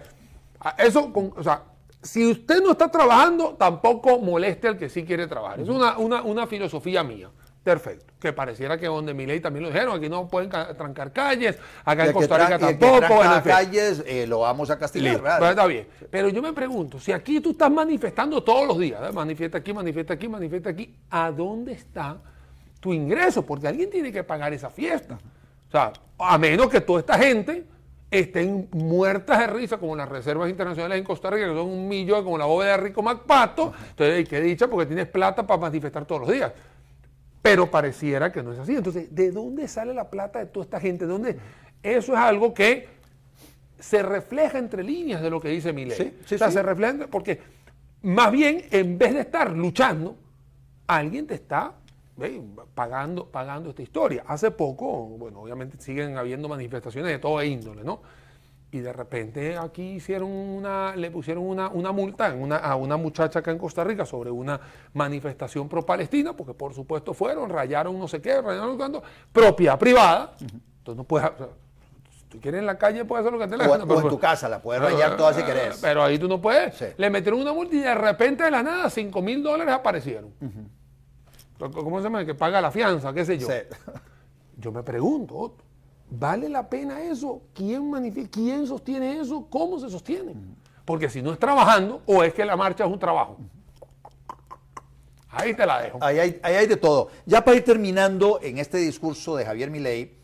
eso, con- o sea, si usted no está trabajando, tampoco moleste al que sí quiere trabajar. Es una, una, una filosofía mía. Perfecto. Que pareciera que donde mi ley también lo dijeron, aquí no pueden ca- trancar calles, acá en Costa Rica y tampoco. tranca en fin. calles eh, lo vamos a castigar. Pues está bien. Pero yo me pregunto, si aquí tú estás manifestando todos los días, ¿eh? manifiesta aquí, manifiesta aquí, manifiesta aquí, ¿a dónde está tu ingreso? Porque alguien tiene que pagar esa fiesta. O sea, a menos que toda esta gente estén muertas de risa, como las reservas internacionales en Costa Rica, que son un millón, como la bóveda de Rico MacPato. Entonces, qué dicha, porque tienes plata para manifestar todos los días. Pero pareciera que no es así. Entonces, ¿de dónde sale la plata de toda esta gente? ¿De dónde? Eso es algo que se refleja entre líneas de lo que dice mi ley. o sea, se refleja porque más bien, en vez de estar luchando, alguien te está pagando, pagando esta historia. Hace poco, bueno, obviamente siguen habiendo manifestaciones de toda índole, ¿no? Y de repente aquí hicieron una, le pusieron una, una multa a una muchacha acá en Costa Rica sobre una manifestación pro-palestina, porque por supuesto fueron, rayaron no sé qué, rayaron cuando, propiedad privada. Entonces no puedes, si tú quieres en la calle puedes hacer lo que te la O, en tu casa, la puedes rayar toda si querés. Pero ahí tú no puedes. Le metieron una multa y de repente de la nada 5 mil dólares aparecieron. ¿Cómo se llama? Que paga la fianza, qué sé yo. Yo me pregunto, ¿vale la pena eso? ¿Quién, ¿Quién sostiene eso? ¿Cómo se sostiene? Porque si no es trabajando, o es que la marcha es un trabajo. Ahí te la dejo. Ahí hay, ahí hay de todo. Ya para ir terminando en este discurso de Javier Milei,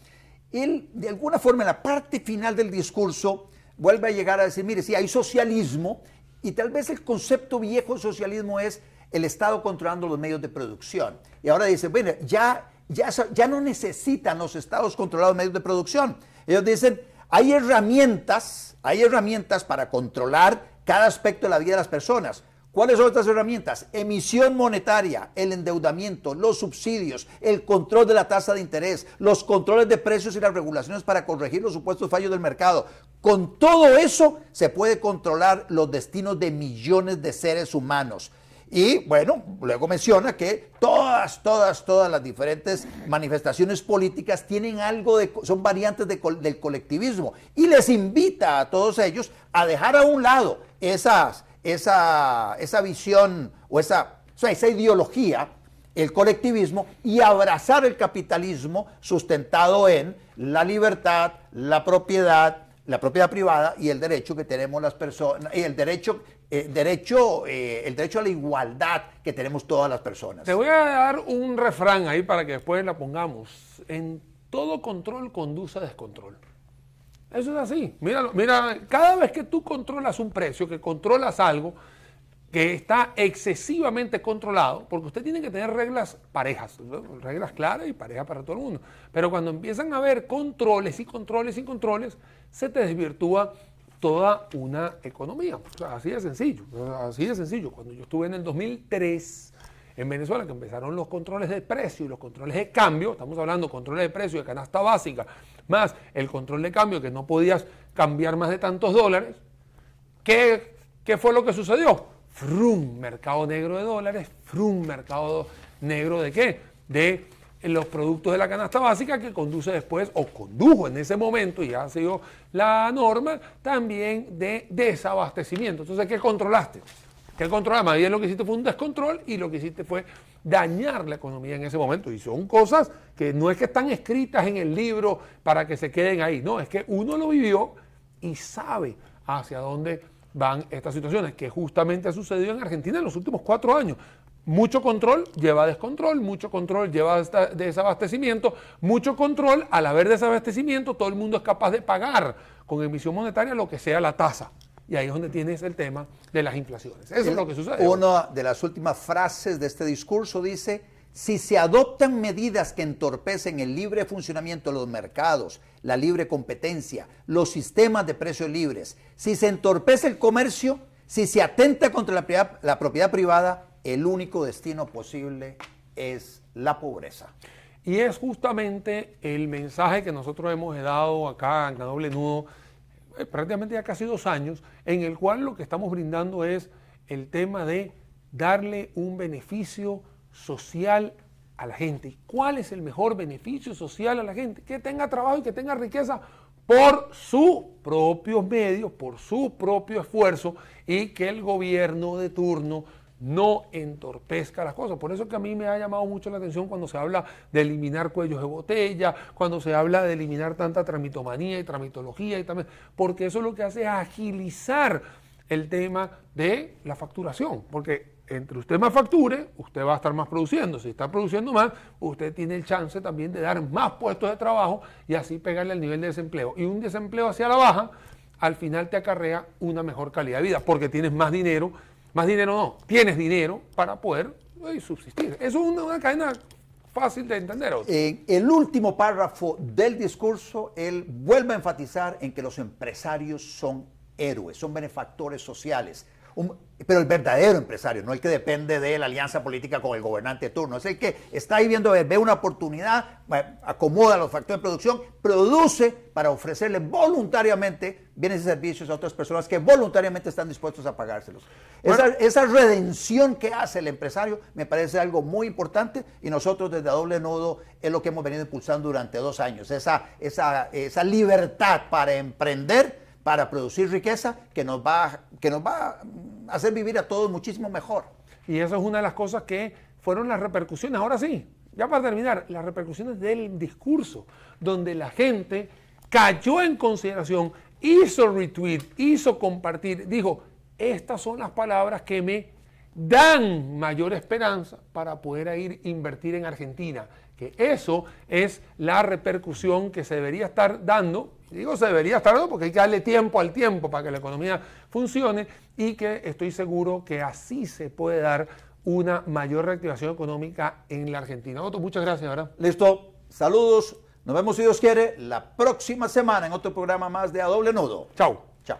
él de alguna forma en la parte final del discurso vuelve a llegar a decir, mire, sí, hay socialismo y tal vez el concepto viejo de socialismo es el Estado controlando los medios de producción. Y ahora dice, bueno, ya, ya, ya no necesitan los estados controlar los medios de producción. Ellos dicen, hay herramientas, hay herramientas para controlar cada aspecto de la vida de las personas. ¿Cuáles son estas herramientas? Emisión monetaria, el endeudamiento, los subsidios, el control de la tasa de interés, los controles de precios y las regulaciones para corregir los supuestos fallos del mercado. Con todo eso se puede controlar los destinos de millones de seres humanos. Y bueno, luego menciona que todas, todas, todas las diferentes manifestaciones políticas tienen algo de, son variantes del colectivismo. Y les invita a todos ellos a dejar a un lado esas, esa, esa visión o esa, esa ideología, el colectivismo, y abrazar el capitalismo sustentado en la libertad, la propiedad, la propiedad privada y el derecho que tenemos las personas, y el derecho eh, derecho, eh, el derecho a la igualdad que tenemos todas las personas. Te voy a dar un refrán ahí para que después la pongamos. En todo control conduce a descontrol. Eso es así. Mira, mira, cada vez que tú controlas un precio, que controlas algo que está excesivamente controlado, porque usted tiene que tener reglas parejas, reglas claras y parejas para todo el mundo. Pero cuando empiezan a haber controles y controles y controles, se te desvirtúa toda una economía. así de sencillo, así de sencillo. Cuando yo estuve en el 2003 en Venezuela, que empezaron los controles de precio y los controles de cambio, estamos hablando de controles de precio de canasta básica, más el control de cambio, que no podías cambiar más de tantos dólares, ¿qué, qué fue lo que sucedió? Frum, mercado negro de dólares, frum, mercado negro de qué? De los productos de la canasta básica que conduce después, o condujo en ese momento, y ha sido la norma, también de desabastecimiento. Entonces, ¿qué controlaste? ¿Qué controlaste? Más bien lo que hiciste fue un descontrol y lo que hiciste fue dañar la economía en ese momento. Y son cosas que no es que están escritas en el libro para que se queden ahí, no, es que uno lo vivió y sabe hacia dónde van estas situaciones, que justamente ha sucedido en Argentina en los últimos cuatro años. Mucho control lleva descontrol, mucho control lleva desabastecimiento, mucho control, al haber desabastecimiento, todo el mundo es capaz de pagar con emisión monetaria lo que sea la tasa. Y ahí es donde tienes el tema de las inflaciones. Eso es lo que sucede. Una de las últimas frases de este discurso dice, si se adoptan medidas que entorpecen el libre funcionamiento de los mercados, la libre competencia, los sistemas de precios libres, si se entorpece el comercio, si se atenta contra la, la propiedad privada, el único destino posible es la pobreza. Y es justamente el mensaje que nosotros hemos dado acá en la doble nudo eh, prácticamente ya casi dos años, en el cual lo que estamos brindando es el tema de darle un beneficio social a la gente. ¿Y cuál es el mejor beneficio social a la gente? Que tenga trabajo y que tenga riqueza por sus propios medios, por su propio esfuerzo y que el gobierno de turno no entorpezca las cosas. Por eso que a mí me ha llamado mucho la atención cuando se habla de eliminar cuellos de botella, cuando se habla de eliminar tanta tramitomanía y tramitología y también, porque eso lo que hace es agilizar el tema de la facturación, porque entre usted más facture, usted va a estar más produciendo. Si está produciendo más, usted tiene el chance también de dar más puestos de trabajo y así pegarle al nivel de desempleo. Y un desempleo hacia la baja, al final te acarrea una mejor calidad de vida, porque tienes más dinero, más dinero no, tienes dinero para poder eh, subsistir. Eso es una, cadena fácil de entender. En el último párrafo del discurso, él vuelve a enfatizar en que los empresarios son héroes, son benefactores sociales pero el verdadero empresario, no el que depende de la alianza política con el gobernante de turno, es el que está ahí viendo, ve una oportunidad, acomoda los factores de producción, produce para ofrecerle voluntariamente bienes y servicios a otras personas que voluntariamente están dispuestos a pagárselos. esa, esa, redención que hace el empresario me parece algo muy importante y nosotros desde Doble Nodo es lo que hemos venido impulsando durante dos años, esa, esa, esa libertad para emprender para producir riqueza que nos va, que nos va a hacer vivir a todos muchísimo mejor. Y eso es una de las cosas que fueron las repercusiones. Ahora sí, ya para terminar, las repercusiones del discurso, donde la gente cayó en consideración, hizo retweet, hizo compartir, dijo, estas son las palabras que me dan mayor esperanza para poder ir a invertir en Argentina. Que eso es la repercusión que se debería estar dando digo se debería estar dando porque hay que darle tiempo al tiempo para que la economía funcione y que estoy seguro que así se puede dar una mayor reactivación económica en la Argentina. Otto, muchas gracias, ¿verdad? Listo. Saludos. Nos vemos, si Dios quiere, la próxima semana en otro programa más de A Doble Nudo. Chao. Chao.